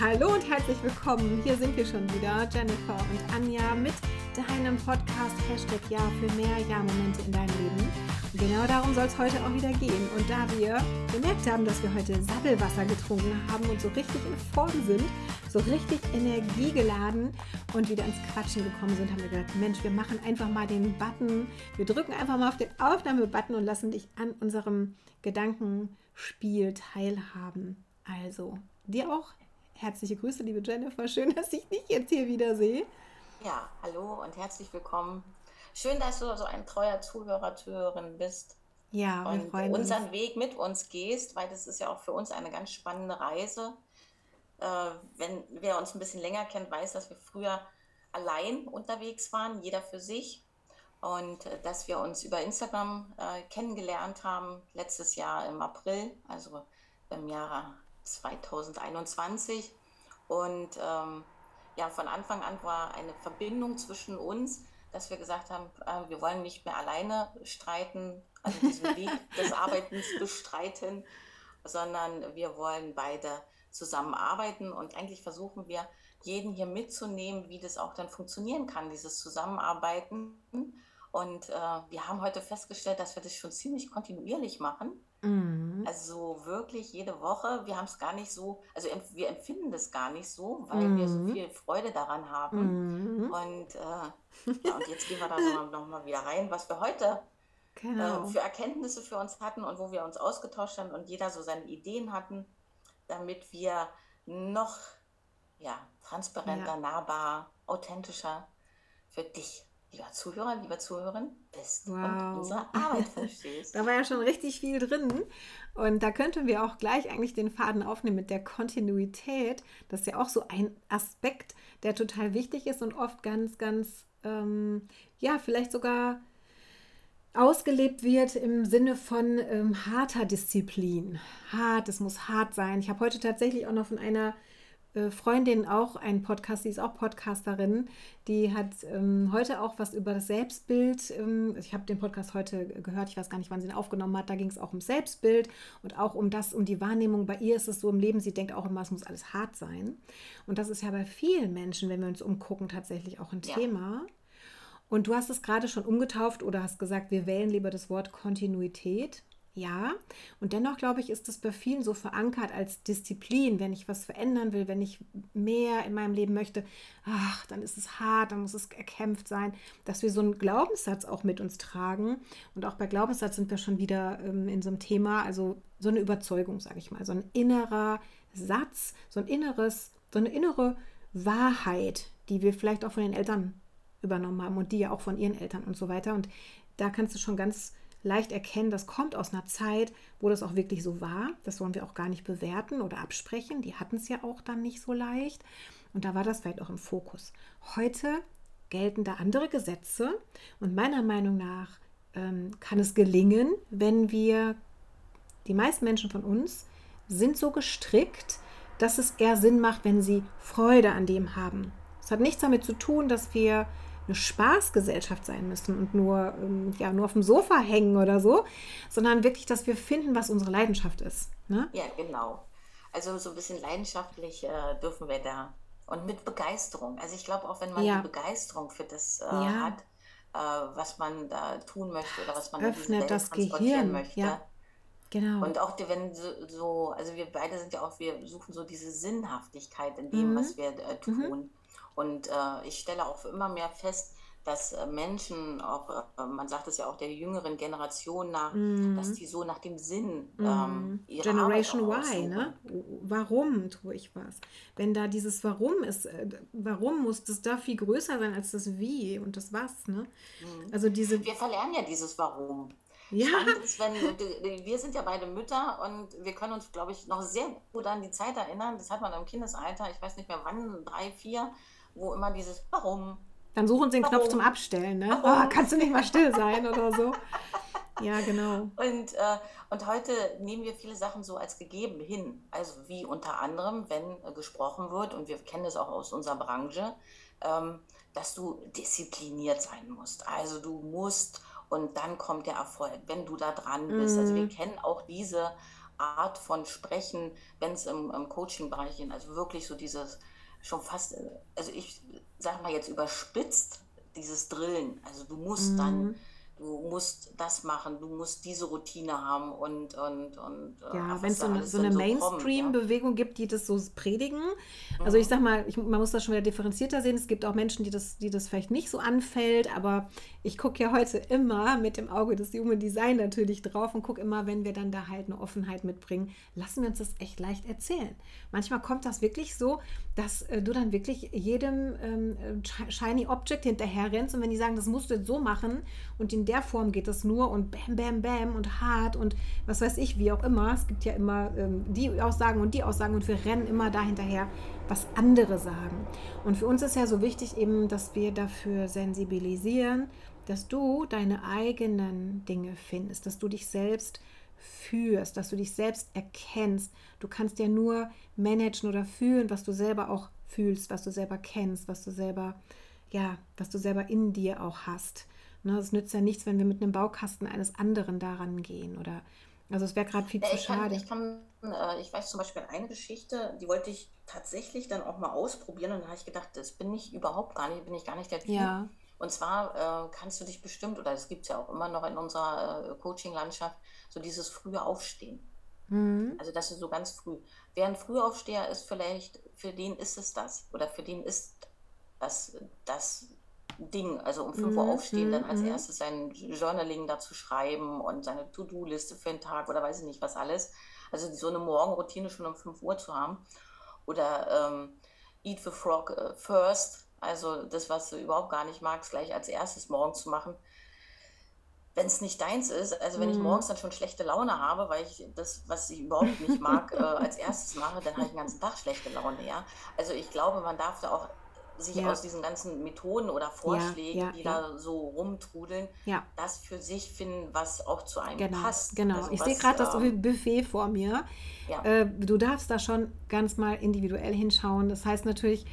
Hallo und herzlich willkommen. Hier sind wir schon wieder, Jennifer und Anja mit deinem Podcast Hashtag Ja für mehr Ja-Momente in deinem Leben. Und genau darum soll es heute auch wieder gehen. Und da wir gemerkt haben, dass wir heute Sabbelwasser getrunken haben und so richtig in Form sind, so richtig energiegeladen und wieder ins Quatschen gekommen sind, haben wir gedacht, Mensch, wir machen einfach mal den Button, wir drücken einfach mal auf den Aufnahme-Button und lassen dich an unserem Gedankenspiel teilhaben. Also, dir auch herzliche Grüße, liebe Jennifer. Schön, dass ich dich jetzt hier wieder sehe. Ja, hallo und herzlich willkommen. Schön, dass du so ein treuer Zuhörer, Zuhörerin bist. Ja, wir und freuen unseren uns. Weg mit uns gehst, weil das ist ja auch für uns eine ganz spannende Reise. Äh, wenn wer uns ein bisschen länger kennt, weiß, dass wir früher allein unterwegs waren, jeder für sich. Und äh, dass wir uns über Instagram äh, kennengelernt haben, letztes Jahr im April, also im Jahre 2021. Und ähm, ja, von Anfang an war eine Verbindung zwischen uns, dass wir gesagt haben, äh, wir wollen nicht mehr alleine streiten, also diesen Weg des Arbeitens bestreiten, sondern wir wollen beide zusammenarbeiten und eigentlich versuchen wir, jeden hier mitzunehmen, wie das auch dann funktionieren kann, dieses Zusammenarbeiten. Und äh, wir haben heute festgestellt, dass wir das schon ziemlich kontinuierlich machen. Mhm. Also wirklich jede Woche. Wir haben es gar nicht so, also wir empfinden das gar nicht so, weil wir so Mhm. viel Freude daran haben. Mhm. Und, äh, ja, und jetzt gehen wir da nochmal noch mal wieder rein, was wir heute äh, Genau. für Erkenntnisse für uns hatten und wo wir uns ausgetauscht haben und jeder so seine Ideen hatten, damit wir noch ja, transparenter, Ja. nahbar, authentischer für dich, lieber Zuhörer, lieber Zuhörerin, bist und Wow. unsere Arbeit verstehst. Da war ja schon richtig viel drin. Und da könnten wir auch gleich eigentlich den Faden aufnehmen mit der Kontinuität. Das ist ja auch so ein Aspekt, der total wichtig ist und oft ganz, ganz, ähm, ja, vielleicht sogar ausgelebt wird im Sinne von ähm, harter Disziplin. Hart, es muss hart sein. Ich habe heute tatsächlich auch noch von einer Freundin auch einen Podcast, die ist auch Podcasterin, die hat ähm, heute auch was über das Selbstbild. Ähm, ich habe den Podcast heute gehört, ich weiß gar nicht, wann sie ihn aufgenommen hat. Da ging es auch um Selbstbild und auch um das, um die Wahrnehmung. Bei ihr ist es so im Leben, sie denkt auch immer, es muss alles hart sein. Und das ist ja bei vielen Menschen, wenn wir uns umgucken, tatsächlich auch ein Ja. Thema. Und du hast es gerade schon umgetauft oder hast gesagt, wir wählen lieber das Wort Kontinuität. Ja, und dennoch glaube ich, ist das bei vielen so verankert als Disziplin. Wenn ich was verändern will, wenn ich mehr in meinem Leben möchte, ach, dann ist es hart, dann muss es erkämpft sein, dass wir so einen Glaubenssatz auch mit uns tragen. Und auch bei Glaubenssatz sind wir schon wieder ähm, in so einem Thema, also so eine Überzeugung, sage ich mal, so ein innerer Satz, so ein inneres, so eine innere Wahrheit, die wir vielleicht auch von den Eltern übernommen haben und die ja auch von ihren Eltern und so weiter. Und da kannst du schon ganz leicht erkennen, das kommt aus einer Zeit, wo das auch wirklich so war. Das wollen wir auch gar nicht bewerten oder absprechen. Die hatten es ja auch dann nicht so leicht. Und da war das vielleicht auch im Fokus. Heute gelten da andere Gesetze. Und meiner Meinung nach ähm, kann es gelingen, wenn wir, die meisten Menschen von uns, sind so gestrickt, dass es eher Sinn macht, wenn sie Freude an dem haben. Es hat nichts damit zu tun, dass wir eine Spaßgesellschaft sein müssen und nur, ähm, ja, nur auf dem Sofa hängen oder so, sondern wirklich, dass wir finden, was unsere Leidenschaft ist. Ne? Ja, genau. Also so ein bisschen leidenschaftlich äh, dürfen wir da. Und mit Begeisterung. Also ich glaube auch, wenn man Ja. die Begeisterung für das äh, Ja. hat, äh, was man da tun möchte oder was man in diese Öffnet Welt das transportieren Gehirn. möchte. Ja, genau. Und auch die, wenn so, so, also wir beide sind ja auch, wir suchen so diese Sinnhaftigkeit in dem, Mhm. was wir äh, tun. Und äh, ich stelle auch immer mehr fest, dass äh, Menschen, auch, äh, man sagt es ja auch der jüngeren Generation nach, dass die so nach dem Sinn ähm, ihrer Generation Y, ne? Warum tue ich was? Wenn da dieses Warum ist, äh, warum muss das da viel größer sein als das Wie und das Was, ne? Also diese, Wir verlernen ja dieses Warum. ja, ist, wenn wir sind ja beide Mütter und wir können uns, glaube ich, noch sehr gut an die Zeit erinnern. Das hat man im Kindesalter, ich weiß nicht mehr wann, drei, vier, wo immer dieses Warum, dann suchen sie einen Knopf Warum? zum Abstellen, ne? Warum? Oh, kannst du nicht mal still sein oder so? Ja, genau. Und, äh, und heute nehmen wir viele Sachen so als gegeben hin. Also wie unter anderem, wenn äh, gesprochen wird, und wir kennen das auch aus unserer Branche, ähm, dass du diszipliniert sein musst. Also du musst und dann kommt der Erfolg, wenn du da dran bist. Also wir kennen auch diese Art von Sprechen, wenn es im, im Coaching-Bereich geht, also wirklich so dieses schon fast, also ich sag mal jetzt überspitzt, dieses Drillen. Also du musst mhm. dann du musst das machen, du musst diese Routine haben und und und äh, ja, wenn es so, eine, so eine Mainstream-Bewegung ja? gibt, die das so predigen. Also mhm. ich sag mal, ich, man muss das schon wieder differenzierter sehen. Es gibt auch Menschen, die das, die das vielleicht nicht so anfällt, aber ich gucke ja heute immer mit dem Auge des Human Design natürlich drauf und gucke immer, wenn wir dann da halt eine Offenheit mitbringen, lassen wir uns das echt leicht erzählen. Manchmal kommt das wirklich so, dass äh, du dann wirklich jedem ähm, Shiny Object hinterher rennst und wenn die sagen, das musst du jetzt so machen und in der Form geht das nur und bam, bam, bam und hart und was weiß ich, wie auch immer. Es gibt ja immer ähm, die Aussagen und die Aussagen und wir rennen immer da hinterher, was andere sagen. Und für uns ist ja so wichtig eben, dass wir dafür sensibilisieren, dass du deine eigenen Dinge findest, dass du dich selbst führst, dass du dich selbst erkennst. Du kannst ja nur managen oder fühlen, was du selber auch fühlst, was du selber kennst, was du selber, ja, was du selber in dir auch hast. Ne, es nützt ja nichts, wenn wir mit einem Baukasten eines anderen daran gehen. Oder also es wäre gerade viel ja, zu schade. ich, kann, äh, ich weiß zum Beispiel eine Geschichte, die wollte ich tatsächlich dann auch mal ausprobieren und da habe ich gedacht, das bin ich überhaupt gar nicht, bin ich gar nicht der Typ. Ja. Und zwar äh, kannst du dich bestimmt, oder es gibt es ja auch immer noch in unserer äh, Coaching-Landschaft, so dieses frühe Aufstehen. Mhm. Also das ist so ganz früh. Wer ein Frühaufsteher ist, vielleicht, für den ist es das. Oder für den ist das das Ding, also um 5 Uhr mhm, aufstehen, dann als mhm. erstes sein Journaling dazu schreiben und seine To-Do-Liste für den Tag oder weiß ich nicht was alles. Also so eine Morgenroutine schon um 5 Uhr zu haben. Oder ähm, Eat the Frog äh, first, also das, was du überhaupt gar nicht magst, gleich als erstes morgens zu machen. Wenn es nicht deins ist, also wenn ich mhm. morgens dann schon schlechte Laune habe, weil ich das, was ich überhaupt nicht mag, äh, als erstes mache, dann habe ich den ganzen Tag schlechte Laune, ja. Also ich glaube, man darf da auch sich ja. aus diesen ganzen Methoden oder Vorschlägen, ja, die da so rumtrudeln, das für sich finden, was auch zu einem genau, passt. Genau, also ich sehe gerade das ähm, Buffet vor mir. Äh, du darfst da schon ganz mal individuell hinschauen. Das heißt natürlich,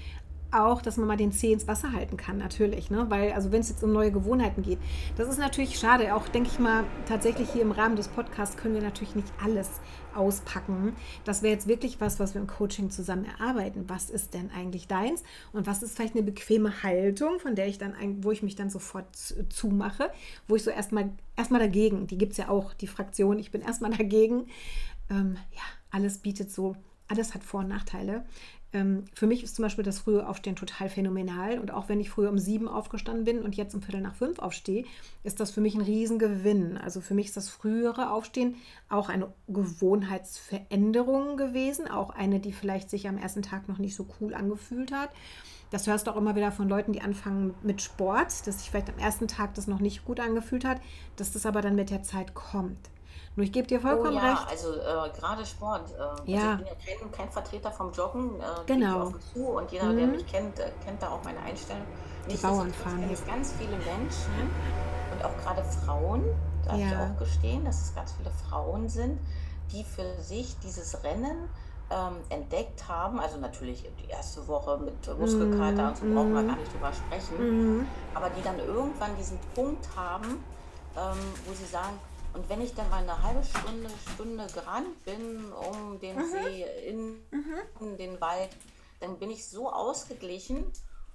auch, dass man mal den Zeh ins Wasser halten kann, natürlich. Ne? Weil, also wenn es jetzt um neue Gewohnheiten geht, das ist natürlich schade. Auch, denke ich mal, tatsächlich hier im Rahmen des Podcasts können wir natürlich nicht alles auspacken. Das wäre jetzt wirklich was, was wir im Coaching zusammen erarbeiten. Was ist denn eigentlich deins? Und was ist vielleicht eine bequeme Haltung, von der ich dann, wo ich mich dann sofort zumache, wo ich so erstmal erstmal dagegen, die gibt es ja auch, die Fraktion, ich bin erstmal dagegen. Ähm, ja, alles bietet so, alles hat Vor- und Nachteile. Ähm, für mich ist zum Beispiel das frühe Aufstehen total phänomenal. Und auch wenn ich früher um sieben aufgestanden bin und jetzt um Viertel nach fünf aufstehe, ist das für mich ein Riesengewinn. Also für mich ist das frühere Aufstehen auch eine Gewohnheitsveränderung gewesen. Auch eine, die vielleicht sich am ersten Tag noch nicht so cool angefühlt hat. Das hörst du auch immer wieder von Leuten, die anfangen mit Sport, dass sich vielleicht am ersten Tag das noch nicht gut angefühlt hat, dass das aber dann mit der Zeit kommt. Nur ich gebe dir vollkommen oh, ja, recht. Also äh, gerade Sport. Äh, ja. Also ich bin ja kein, kein Vertreter vom Joggen. Äh, genau. Zu und jeder, mhm. der mich kennt, äh, kennt da auch meine Einstellung. Nicht, Die Bauern fahren. Es ganz viele Menschen und auch gerade Frauen, darf ja. ich auch gestehen, dass es ganz viele Frauen sind, die für sich dieses Rennen ähm, entdeckt haben. Also natürlich die erste Woche mit Muskelkater mhm. und so brauchen wir mhm. gar nicht drüber sprechen. Mhm. Aber die dann irgendwann diesen Punkt haben, ähm, wo sie sagen, und wenn ich dann mal eine halbe Stunde, Stunde gerannt bin um den mhm. See in, mhm. in, den Wald, dann bin ich so ausgeglichen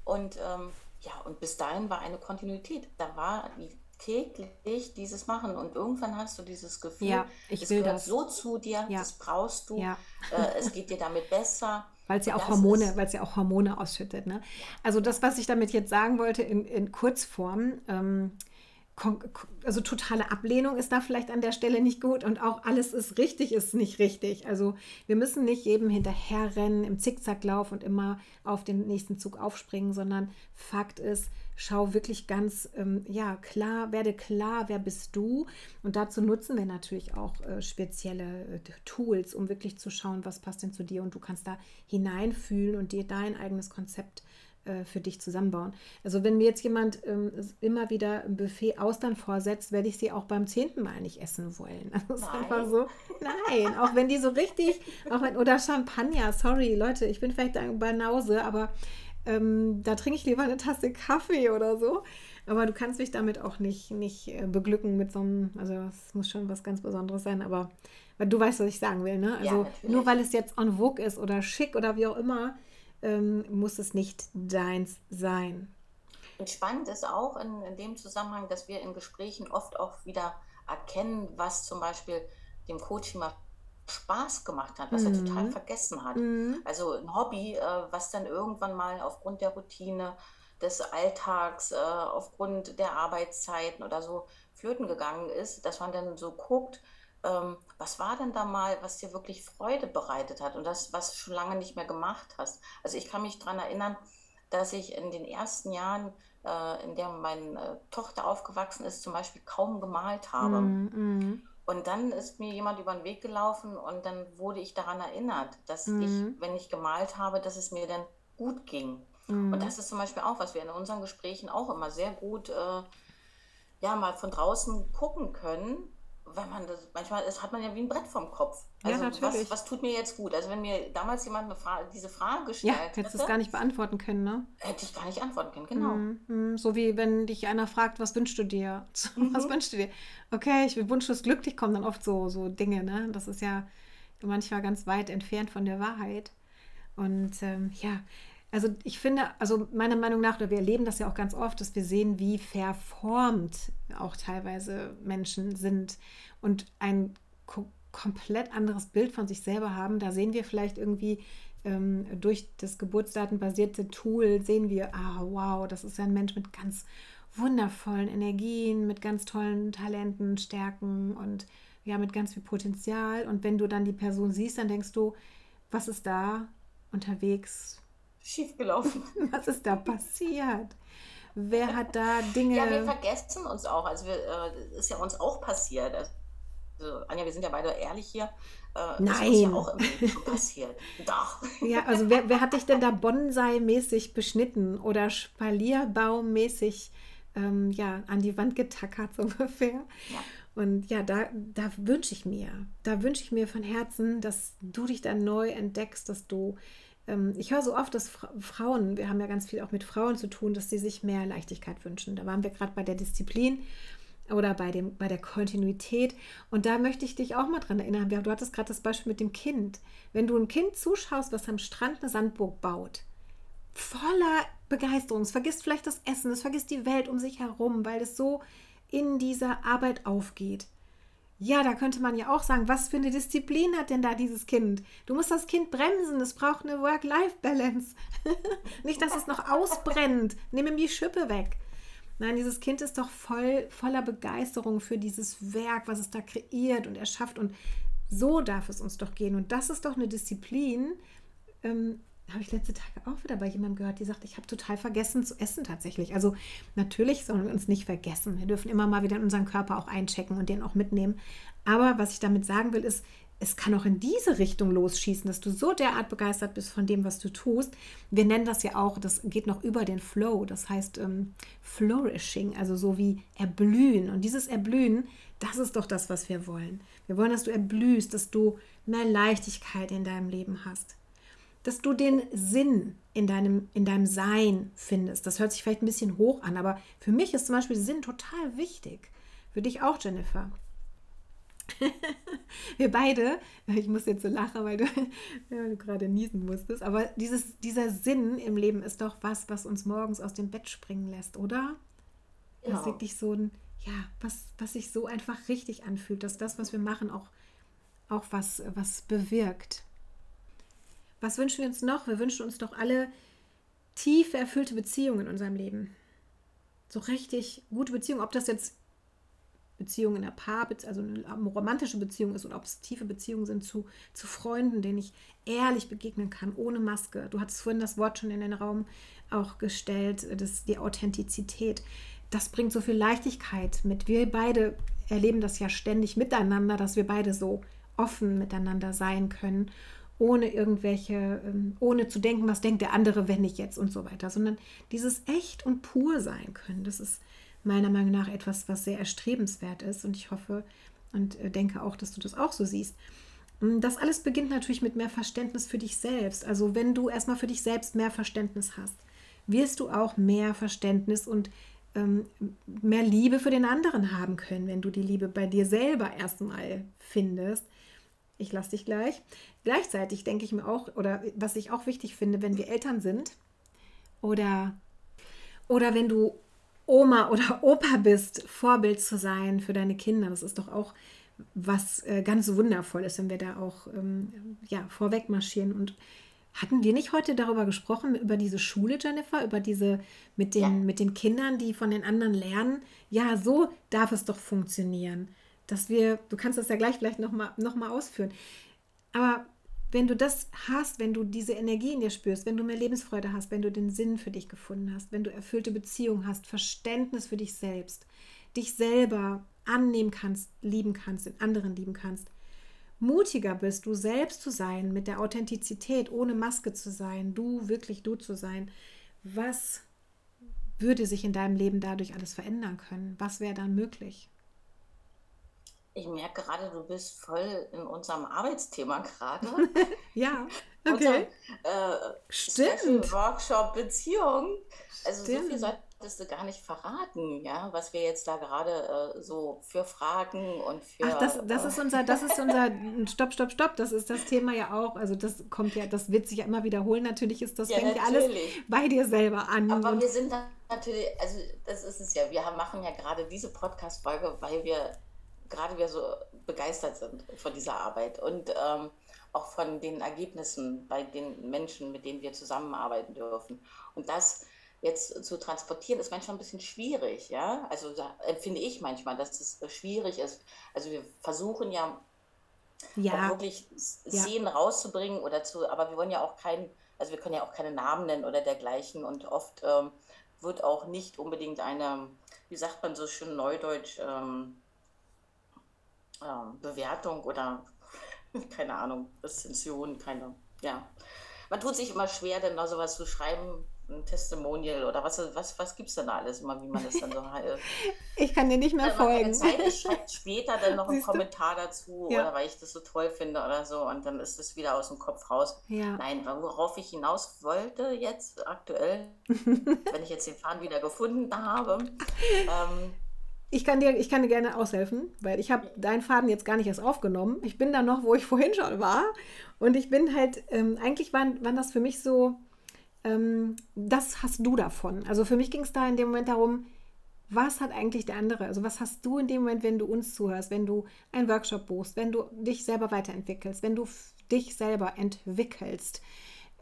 und ähm, ja, und bis dahin war eine Kontinuität. Da war täglich dieses Machen und irgendwann hast du dieses Gefühl, ja, ich es will gehört das. so zu dir, ja. das brauchst du, ja. äh, es geht dir damit besser. Weil es ja auch Hormone, weil es ja auch Hormone ausschüttet. Ne? Also das, was ich damit jetzt sagen wollte in, in Kurzform, ähm, also totale Ablehnung ist da vielleicht an der Stelle nicht gut und auch alles ist richtig, ist nicht richtig. Also wir müssen nicht jedem hinterherrennen im Zickzacklauf und immer auf den nächsten Zug aufspringen, sondern Fakt ist, schau wirklich ganz ähm, ja klar, werde klar, wer bist du und dazu nutzen wir natürlich auch äh, spezielle äh, Tools, um wirklich zu schauen, was passt denn zu dir und du kannst da hineinfühlen und dir dein eigenes Konzept äh, für dich zusammenbauen. Also wenn mir jetzt jemand ähm, immer wieder ein Buffet Austern vorsetzt, werde ich sie auch beim zehnten Mal nicht essen wollen. Das ist nein. einfach so. Nein, auch wenn die so richtig, auch wenn, oder Champagner, sorry Leute, ich bin vielleicht ein Banause, aber ähm, da trinke ich lieber eine Tasse Kaffee oder so. Aber du kannst mich damit auch nicht, nicht äh, beglücken mit so einem, also es muss schon was ganz Besonderes sein, aber du weißt, was ich sagen will, ne? Also Ja, nur weil es jetzt en vogue ist oder schick oder wie auch immer, ähm, muss es nicht deins sein. Und spannend ist auch in, in dem Zusammenhang, dass wir in Gesprächen oft auch wieder erkennen, was zum Beispiel dem Coach immer Spaß gemacht hat, was er total Mhm. vergessen hat. Mhm. Also ein Hobby, äh, was dann irgendwann mal aufgrund der Routine des Alltags, äh, aufgrund der Arbeitszeiten oder so flöten gegangen ist, dass man dann so guckt, ähm, was war denn da mal, was dir wirklich Freude bereitet hat und das, was du schon lange nicht mehr gemacht hast. Also ich kann mich daran erinnern, dass ich in den ersten Jahren, äh, in der meine äh, Tochter aufgewachsen ist, zum Beispiel kaum gemalt habe. Mhm. Mhm. Und dann ist mir jemand über den Weg gelaufen und dann wurde ich daran erinnert, dass ich, Mhm. wenn ich gemalt habe, dass es mir dann gut ging. Und Mhm. das ist zum Beispiel auch, was wir in unseren Gesprächen auch immer sehr gut, äh, ja, mal von draußen gucken können, wenn man das, manchmal ist, hat man ja wie ein Brett vorm Kopf. Ja, Also was, natürlich. was tut mir jetzt gut? Also wenn mir damals jemand Frage, diese Frage Ja, gestellt hättest du es gar nicht beantworten können, ne? hätte ich gar nicht antworten können. Genau. Mhm. Mhm. So wie wenn dich einer fragt, was wünschst du dir? Was Mhm. wünschst du dir? Okay, ich wünsche es glücklich, kommen dann oft so, so Dinge, ne? Das ist ja manchmal ganz weit entfernt von der Wahrheit. Und ähm, ja, also ich finde, also meiner Meinung nach, oder wir erleben das ja auch ganz oft, dass wir sehen, wie verformt auch teilweise Menschen sind und ein ko komplett anderes Bild von sich selber haben. Da sehen wir vielleicht irgendwie ähm, durch das geburtsdatenbasierte Tool, sehen wir, ah wow, das ist ein Mensch mit ganz wundervollen Energien, mit ganz tollen Talenten, Stärken und ja, mit ganz viel Potenzial. Und wenn du dann die Person siehst, dann denkst du, was ist da unterwegs? Schief gelaufen. Was ist da passiert? Wer hat da Ja, wir Dinge? vergessen uns auch. Also wir, äh, ist ja uns auch passiert. Also, Anja, wir sind ja beide ehrlich hier. Äh, ist uns ja Nein. auch im Leben passiert. Doch. Ja, also wer, wer hat dich denn da Bonsai-mäßig beschnitten oder Spalierbaum-mäßig ähm, ja, an die Wand getackert, so ungefähr? Ja. Und ja, da, da wünsche ich mir, da wünsche ich mir von Herzen, dass du dich dann neu entdeckst, dass du, ich höre so oft, dass Fra Frauen, wir haben ja ganz viel auch mit Frauen zu tun, dass sie sich mehr Leichtigkeit wünschen. Da waren wir gerade bei der Disziplin oder bei, dem, bei der Kontinuität. Und da möchte ich dich auch mal dran erinnern. Du hattest gerade das Beispiel mit dem Kind. Wenn du ein Kind zuschaust, was am Strand eine Sandburg baut, voller Begeisterung, es vergisst vielleicht das Essen, es vergisst die Welt um sich herum, weil es so in dieser Arbeit aufgeht. Ja, da könnte man ja auch sagen, was für eine Disziplin hat denn da dieses Kind? Du musst das Kind bremsen, es braucht eine Work-Life-Balance. Nicht, dass es noch ausbrennt. Nimm ihm die Schippe weg. Nein, dieses Kind ist doch voll voller Begeisterung für dieses Werk, was es da kreiert und erschafft. Und so darf es uns doch gehen. Und das ist doch eine Disziplin, ähm, habe ich letzte Tage auch wieder bei jemandem gehört, die sagt, ich habe total vergessen zu essen tatsächlich. Also natürlich sollen wir uns nicht vergessen. Wir dürfen immer mal wieder in unseren Körper auch einchecken und den auch mitnehmen. Aber was ich damit sagen will, ist, es kann auch in diese Richtung losschießen, dass du so derart begeistert bist von dem, was du tust. Wir nennen das ja auch, das geht noch über den Flow, das heißt ähm, Flourishing, also so wie erblühen. Und dieses Erblühen, das ist doch das, was wir wollen. Wir wollen, dass du erblühst, dass du mehr Leichtigkeit in deinem Leben hast dass du den Sinn in deinem, in deinem Sein findest. Das hört sich vielleicht ein bisschen hoch an, aber für mich ist zum Beispiel Sinn total wichtig. Für dich auch, Jennifer. Wir beide, ich muss jetzt so lachen, weil du, weil du gerade niesen musstest, aber dieses, dieser Sinn im Leben ist doch was, was uns morgens aus dem Bett springen lässt, oder? Das ist Genau. wirklich so ein, ja, was, was sich so einfach richtig anfühlt, dass das, was wir machen, auch, auch was, was bewirkt. Was wünschen wir uns noch? Wir wünschen uns doch alle tiefe, erfüllte Beziehungen in unserem Leben. So richtig gute Beziehungen, ob das jetzt Beziehungen in einer Paar, also eine romantische Beziehung ist oder ob es tiefe Beziehungen sind zu, zu Freunden, denen ich ehrlich begegnen kann, ohne Maske. Du hattest vorhin das Wort schon in den Raum auch gestellt, das, die Authentizität. Das bringt so viel Leichtigkeit mit. Wir beide erleben das ja ständig miteinander, dass wir beide so offen miteinander sein können, ohne irgendwelche, ähm, ohne zu denken, was denkt der andere, wenn ich jetzt und so weiter, sondern dieses echt und pur sein können. Das ist meiner Meinung nach etwas, was sehr erstrebenswert ist und ich hoffe und äh, denke auch, dass du das auch so siehst. Mm, Das alles beginnt natürlich mit mehr Verständnis für dich selbst. Also wenn du erstmal für dich selbst mehr Verständnis hast, wirst du auch mehr Verständnis und ähm, mehr Liebe für den anderen haben können, wenn du die Liebe bei dir selber erstmal findest ich lasse dich gleich. Gleichzeitig denke ich mir auch, oder was ich auch wichtig finde, wenn wir Eltern sind oder, oder wenn du Oma oder Opa bist, Vorbild zu sein für deine Kinder. Das ist doch auch was äh, ganz Wundervolles, wenn wir da auch ähm, ja, vorweg marschieren. Und hatten wir nicht heute darüber gesprochen, über diese Schule, Jennifer, über diese mit den, ja. mit den Kindern, die von den anderen lernen? Ja, so darf es doch funktionieren. Dass wir, du kannst das ja gleich vielleicht nochmal noch mal ausführen. Aber wenn du das hast, wenn du diese Energie in dir spürst, wenn du mehr Lebensfreude hast, wenn du den Sinn für dich gefunden hast, wenn du erfüllte Beziehungen hast, Verständnis für dich selbst, dich selber annehmen kannst, lieben kannst, in anderen lieben kannst, mutiger bist, du selbst zu sein, mit der Authentizität, ohne Maske zu sein, du wirklich du zu sein, was würde sich in deinem Leben dadurch alles verändern können? Was wäre dann möglich? Ich merke gerade, du bist voll in unserem Arbeitsthema gerade. ja, okay. Unser, äh, Stimmt. Workshop Beziehung. Also Stimmt. so viel solltest du gar nicht verraten, ja, was wir jetzt da gerade äh, so für Fragen und für. Ach, das, das äh, ist unser, das ist unser Stopp, Stopp, Stopp. Das ist das Thema ja auch. Also das kommt ja, das wird sich ja immer wiederholen. Natürlich ist das ja, fängt ja alles bei dir selber an. Aber wir sind da natürlich, also das ist es ja. Wir machen ja gerade diese Podcast-Folge, weil wir gerade wir so begeistert sind von dieser Arbeit und ähm, auch von den Ergebnissen bei den Menschen, mit denen wir zusammenarbeiten dürfen. Und das jetzt zu transportieren, ist manchmal ein bisschen schwierig, ja. Also empfinde ich manchmal, dass es schwierig ist. Also wir versuchen ja, ja. wirklich Szenen ja. rauszubringen oder zu, aber wir wollen ja auch keinen, also wir können ja auch keine Namen nennen oder dergleichen und oft ähm, wird auch nicht unbedingt eine, wie sagt man so schön neudeutsch, ähm, ähm, Bewertung oder keine Ahnung, Rezension, keine, ja. Man tut sich immer schwer, denn da sowas zu schreiben, ein Testimonial oder was, was, was gibt es denn da alles immer, wie man das dann so halt. ich kann dir nicht mehr folgen. Zeit, ich schreibe später dann noch einen Kommentar dazu ja. oder weil ich das so toll finde oder so und dann ist das wieder aus dem Kopf raus. Ja. Nein, worauf ich hinaus wollte jetzt aktuell, wenn ich jetzt den Faden wieder gefunden habe, ähm, ich kann, dir, ich kann dir gerne aushelfen, weil ich habe deinen Faden jetzt gar nicht erst aufgenommen. Ich bin da noch, wo ich vorhin schon war. Und ich bin halt, ähm, eigentlich waren, waren das für mich so, ähm, das hast du davon. Also für mich ging es da in dem Moment darum, was hat eigentlich der andere? Also was hast du in dem Moment, wenn du uns zuhörst, wenn du einen Workshop buchst, wenn du dich selber weiterentwickelst, wenn du dich selber entwickelst?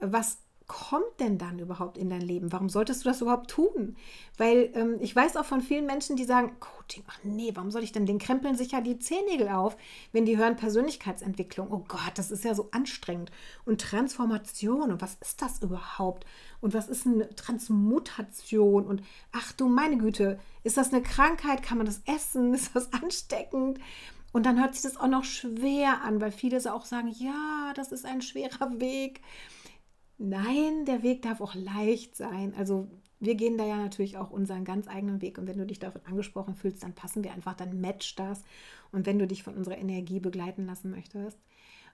Was kommt denn dann überhaupt in dein Leben? Warum solltest du das überhaupt tun? Weil ähm, ich weiß auch von vielen Menschen, die sagen, Coaching, ach nee, warum soll ich denn, den krempeln sich ja die Zehennägel auf, wenn die hören Persönlichkeitsentwicklung. Oh Gott, das ist ja so anstrengend. Und Transformation, und was ist das überhaupt? Und was ist eine Transmutation? Und ach du meine Güte, ist das eine Krankheit? Kann man das essen? Ist das ansteckend? Und dann hört sich das auch noch schwer an, weil viele auch sagen, ja, das ist ein schwerer Weg. Nein, der Weg darf auch leicht sein. Also wir gehen da ja natürlich auch unseren ganz eigenen Weg. Und wenn du dich davon angesprochen fühlst, dann passen wir einfach, dann match das. Und wenn du dich von unserer Energie begleiten lassen möchtest.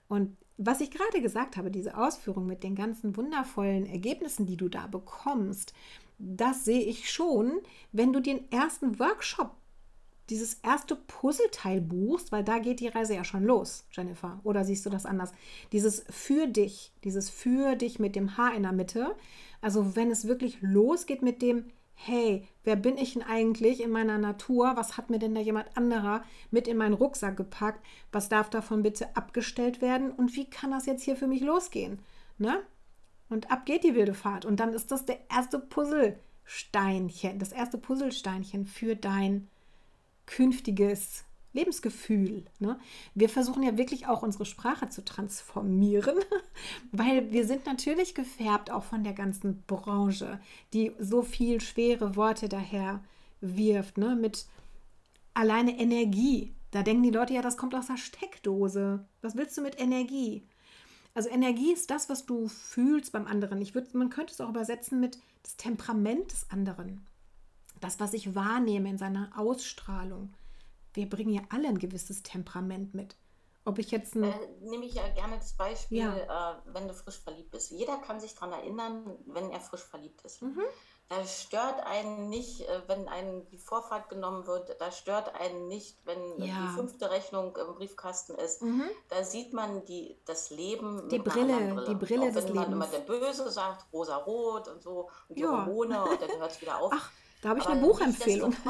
Und was ich gerade gesagt habe, diese Ausführung mit den ganzen wundervollen Ergebnissen, die du da bekommst, das sehe ich schon, wenn du den ersten Workshop dieses erste Puzzleteil buchst, weil da geht die Reise ja schon los, Jennifer. Oder siehst du das anders? Dieses für dich, dieses für dich mit dem H in der Mitte. Also wenn es wirklich losgeht mit dem, hey, wer bin ich denn eigentlich in meiner Natur? Was hat mir denn da jemand anderer mit in meinen Rucksack gepackt? Was darf davon bitte abgestellt werden? Und wie kann das jetzt hier für mich losgehen? Ne? Und ab geht die wilde Fahrt. Und dann ist das der erste Puzzlesteinchen, das erste Puzzlesteinchen für dein künftiges Lebensgefühl. Ne? Wir versuchen ja wirklich auch unsere Sprache zu transformieren, weil wir sind natürlich gefärbt auch von der ganzen Branche, die so viel schwere Worte daher wirft, ne? mit alleine Energie. Da denken die Leute ja, das kommt aus der Steckdose. Was willst du mit Energie? Also Energie ist das, was du fühlst beim anderen. Ich würd, man könnte es auch übersetzen mit das Temperament des anderen das, was ich wahrnehme in seiner Ausstrahlung. Wir bringen ja alle ein gewisses Temperament mit. Ob ich jetzt ein äh, nehme ich ja gerne das Beispiel, ja. äh, wenn du frisch verliebt bist. Jeder kann sich daran erinnern, wenn er frisch verliebt ist. Mhm. da stört einen nicht, äh, wenn einem die Vorfahrt genommen wird, da stört einen nicht, wenn die Ja. fünfte Rechnung im Briefkasten ist. Mhm. Da sieht man die, das Leben Die anderen Brille, die Brille. Brille Auch des wenn man immer Lebens. der Böse sagt, rosa-rot und so und die Ja. Hormone und dann hört es wieder auf. Ach, da habe ich Aber eine Buchempfehlung.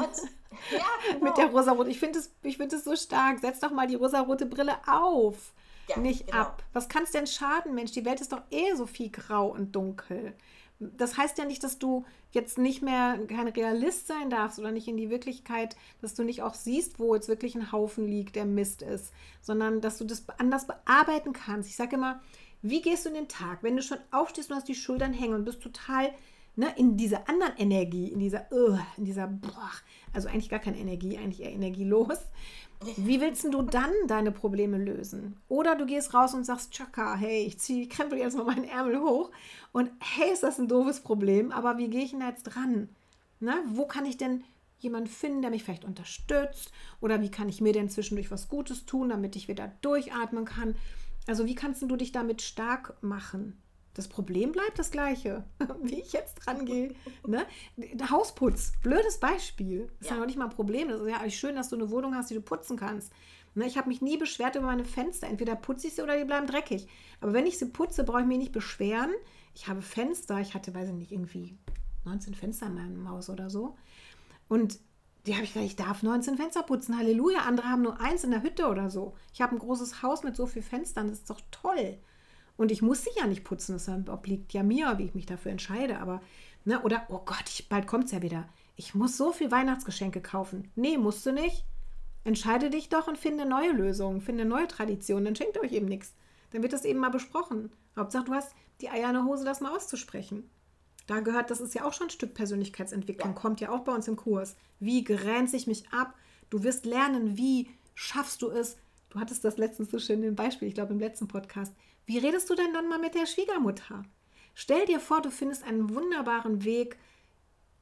ja, genau. Mit der rosarote. Ich finde es find es so stark. Setz doch mal die rosarote Brille auf. Ja, nicht genau. ab. Was kann es denn schaden, Mensch? Die Welt ist doch eh so viel grau und dunkel. Das heißt ja nicht, dass du jetzt nicht mehr kein Realist sein darfst oder nicht in die Wirklichkeit, dass du nicht auch siehst, wo jetzt wirklich ein Haufen liegt, der Mist ist, sondern dass du das anders bearbeiten kannst. Ich sage immer, wie gehst du in den Tag, wenn du schon aufstehst und hast die Schultern hängen und bist total ne, in dieser anderen Energie, in dieser, uh, in dieser, boah, also eigentlich gar keine Energie, eigentlich eher energielos. Wie willst du dann deine Probleme lösen? Oder du gehst raus und sagst, Chaka, hey, ich ziehe, krempel jetzt mal meinen Ärmel hoch und hey, ist das ein doofes Problem, aber wie gehe ich denn jetzt dran? Ne? Wo kann ich denn jemanden finden, der mich vielleicht unterstützt? Oder wie kann ich mir denn zwischendurch was Gutes tun, damit ich wieder durchatmen kann? Also wie kannst du dich damit stark machen? Das Problem bleibt das gleiche, wie ich jetzt dran gehe. Ne? Hausputz, blödes Beispiel. Das ist ja. Ja. noch nicht mal ein Problem. Das ist ja eigentlich schön, dass du eine Wohnung hast, die du putzen kannst. Ne? Ich habe mich nie beschwert über meine Fenster. Entweder putze ich sie oder die bleiben dreckig. Aber wenn ich sie putze, brauche ich mich nicht beschweren. Ich habe Fenster. Ich hatte, weiß ich nicht, irgendwie 19 Fenster in meinem Haus oder so. Und die habe ich gesagt, ich darf 19 Fenster putzen. Halleluja. Andere haben nur eins in der Hütte oder so. Ich habe ein großes Haus mit so vielen Fenstern. Das ist doch toll. Und ich muss sie ja nicht putzen. Das obliegt ja mir, wie ich mich dafür entscheide. Aber, ne, oder, oh Gott, ich, bald kommt es ja wieder. Ich muss so viel Weihnachtsgeschenke kaufen. Nee, musst du nicht. Entscheide dich doch und finde neue Lösungen, finde neue Traditionen. Dann schenkt ihr euch eben nichts. Dann wird das eben mal besprochen. Hauptsache, du hast die Eier in der Hose, das mal auszusprechen. Da gehört, das ist ja auch schon ein Stück Persönlichkeitsentwicklung, kommt ja auch bei uns im Kurs. Wie grenze ich mich ab? Du wirst lernen, wie schaffst du es? Du hattest das letztens so schön im Beispiel, ich glaube im letzten Podcast. Wie redest du denn dann mal mit der Schwiegermutter? Stell dir vor, du findest einen wunderbaren Weg,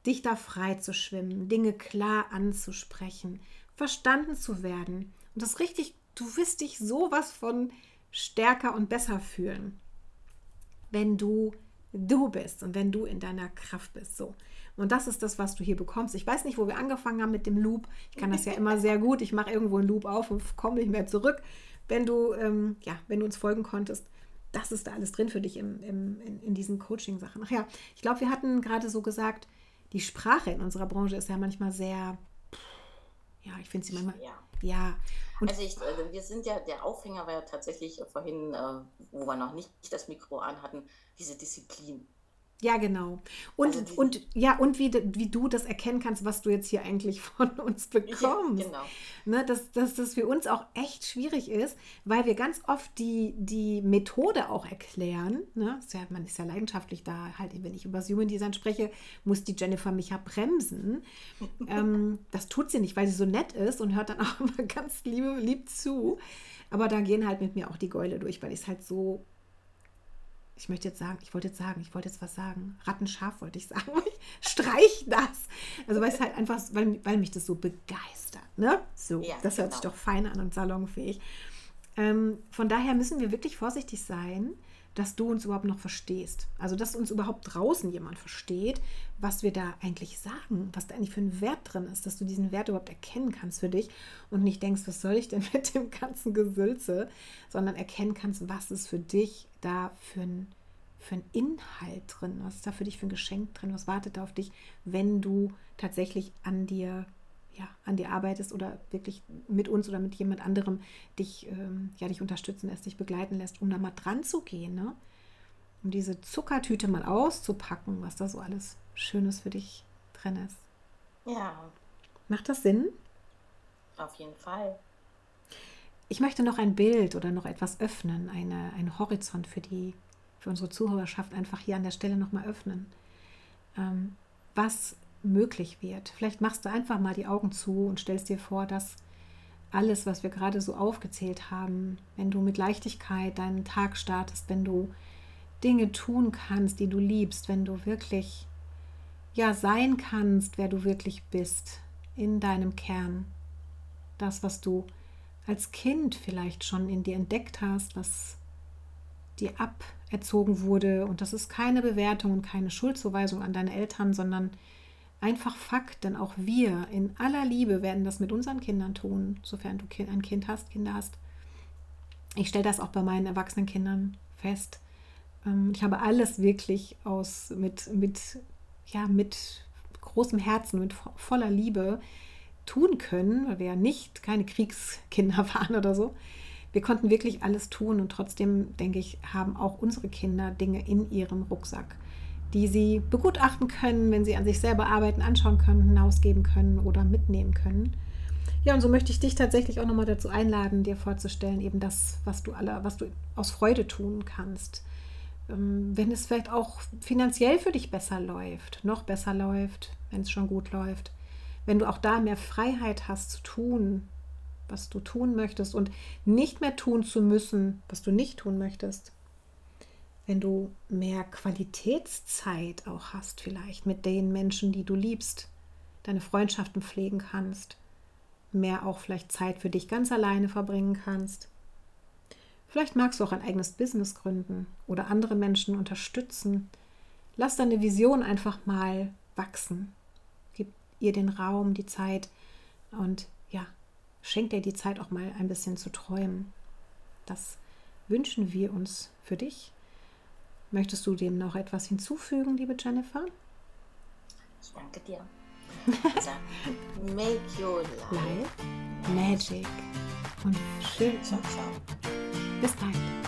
dich da frei zu schwimmen, Dinge klar anzusprechen, verstanden zu werden. Und das richtig, du wirst dich sowas von stärker und besser fühlen, wenn du du bist und wenn du in deiner Kraft bist. So. Und das ist das, was du hier bekommst. Ich weiß nicht, wo wir angefangen haben mit dem Loop. Ich kann das ja immer sehr gut. Ich mache irgendwo einen Loop auf und komme nicht mehr zurück. Wenn du, ähm, ja, wenn du uns folgen konntest, das ist da alles drin für dich im, im, in, in diesen Coaching-Sachen. Ach ja, ich glaube, wir hatten gerade so gesagt, die Sprache in unserer Branche ist ja manchmal sehr, ja, ich finde sie manchmal, Ja. ja. Und Also ich, also wir sind ja, der Aufhänger war ja tatsächlich vorhin, äh, wo wir noch nicht das Mikro an hatten, diese Disziplin. Ja, genau. Und, Also die- und ja, und wie, wie du das erkennen kannst, was du jetzt hier eigentlich von uns bekommst. genau. Ne, dass, dass das für uns auch echt schwierig ist, weil wir ganz oft die, die Methode auch erklären. Ne? Ist ja, man ist ja leidenschaftlich da, halt, wenn ich über das Human Design spreche, muss die Jennifer mich ja bremsen. ähm, das tut sie nicht, weil sie so nett ist und hört dann auch immer ganz liebe, lieb zu. Aber da gehen halt mit mir auch die Gäule durch, weil ich es halt so ich möchte jetzt sagen, ich wollte jetzt sagen, ich wollte jetzt was sagen. Rattenscharf wollte ich sagen. Ich streich das. Also weil es halt einfach, weil, weil mich das so begeistert. Ne? So, Ja, das hört sich genau. doch fein an und salonfähig. Ähm, von daher müssen wir wirklich vorsichtig sein, dass du uns überhaupt noch verstehst. Also dass uns überhaupt draußen jemand versteht, was wir da eigentlich sagen, was da eigentlich für ein Wert drin ist, dass du diesen Wert überhaupt erkennen kannst für dich und nicht denkst, was soll ich denn mit dem ganzen Gesülze, sondern erkennen kannst, was ist für dich da für ein, für ein Inhalt drin, was ist da für dich für ein Geschenk drin, was wartet da auf dich, wenn du tatsächlich an dir ja, an dir arbeitest oder wirklich mit uns oder mit jemand anderem dich, ähm, ja, dich unterstützen lässt, dich begleiten lässt, um da mal dran zu gehen, ne? Um diese Zuckertüte mal auszupacken, was da so alles Schönes für dich drin ist. Ja, Macht das Sinn? auf jeden Fall. Ich möchte noch ein Bild oder noch etwas öffnen, eine, einen Horizont für die, für unsere Zuhörerschaft einfach hier an der Stelle nochmal öffnen. Ähm, was möglich wird. Vielleicht machst du einfach mal die Augen zu und stellst dir vor, dass alles, was wir gerade so aufgezählt haben, wenn du mit Leichtigkeit deinen Tag startest, wenn du Dinge tun kannst, die du liebst, wenn du wirklich ja sein kannst, wer du wirklich bist, in deinem Kern, das, was du als Kind vielleicht schon in dir entdeckt hast, was dir erzogen wurde. Und das ist keine Bewertung und keine Schuldzuweisung an deine Eltern, sondern einfach Fakt, denn auch wir in aller Liebe werden das mit unseren Kindern tun, sofern du ein Kind hast, Kinder hast. Ich stelle das auch bei meinen erwachsenen Kindern fest. Ähm, ich habe alles wirklich aus mit, mit, ja, mit großem Herzen, mit voller Liebe tun können, weil wir ja nicht keine Kriegskinder waren oder so. Wir konnten wirklich alles tun und trotzdem, denke ich, haben auch unsere Kinder Dinge in ihrem Rucksack die sie begutachten können, wenn sie an sich selber arbeiten, anschauen können, hinausgeben können oder mitnehmen können. Ja, und so möchte ich dich tatsächlich auch nochmal dazu einladen, dir vorzustellen, eben das, was du alle, was du aus Freude tun kannst. Ähm, wenn es vielleicht auch finanziell für dich besser läuft, noch besser läuft, wenn es schon gut läuft, wenn du auch da mehr Freiheit hast zu tun, was du tun möchtest und nicht mehr tun zu müssen, was du nicht tun möchtest wenn du mehr Qualitätszeit auch hast, vielleicht mit den Menschen, die du liebst, deine Freundschaften pflegen kannst, mehr auch vielleicht Zeit für dich ganz alleine verbringen kannst. Vielleicht magst du auch ein eigenes Business gründen oder andere Menschen unterstützen. Lass deine Vision einfach mal wachsen. Ihr den Raum, die Zeit und ja, schenk dir die Zeit auch mal ein bisschen zu träumen. Das wünschen wir uns für dich Möchtest du dem noch etwas hinzufügen, liebe Jennifer? Ich danke dir. Also, make your life, life magic. Und schön. Ciao, ciao. Bis bald.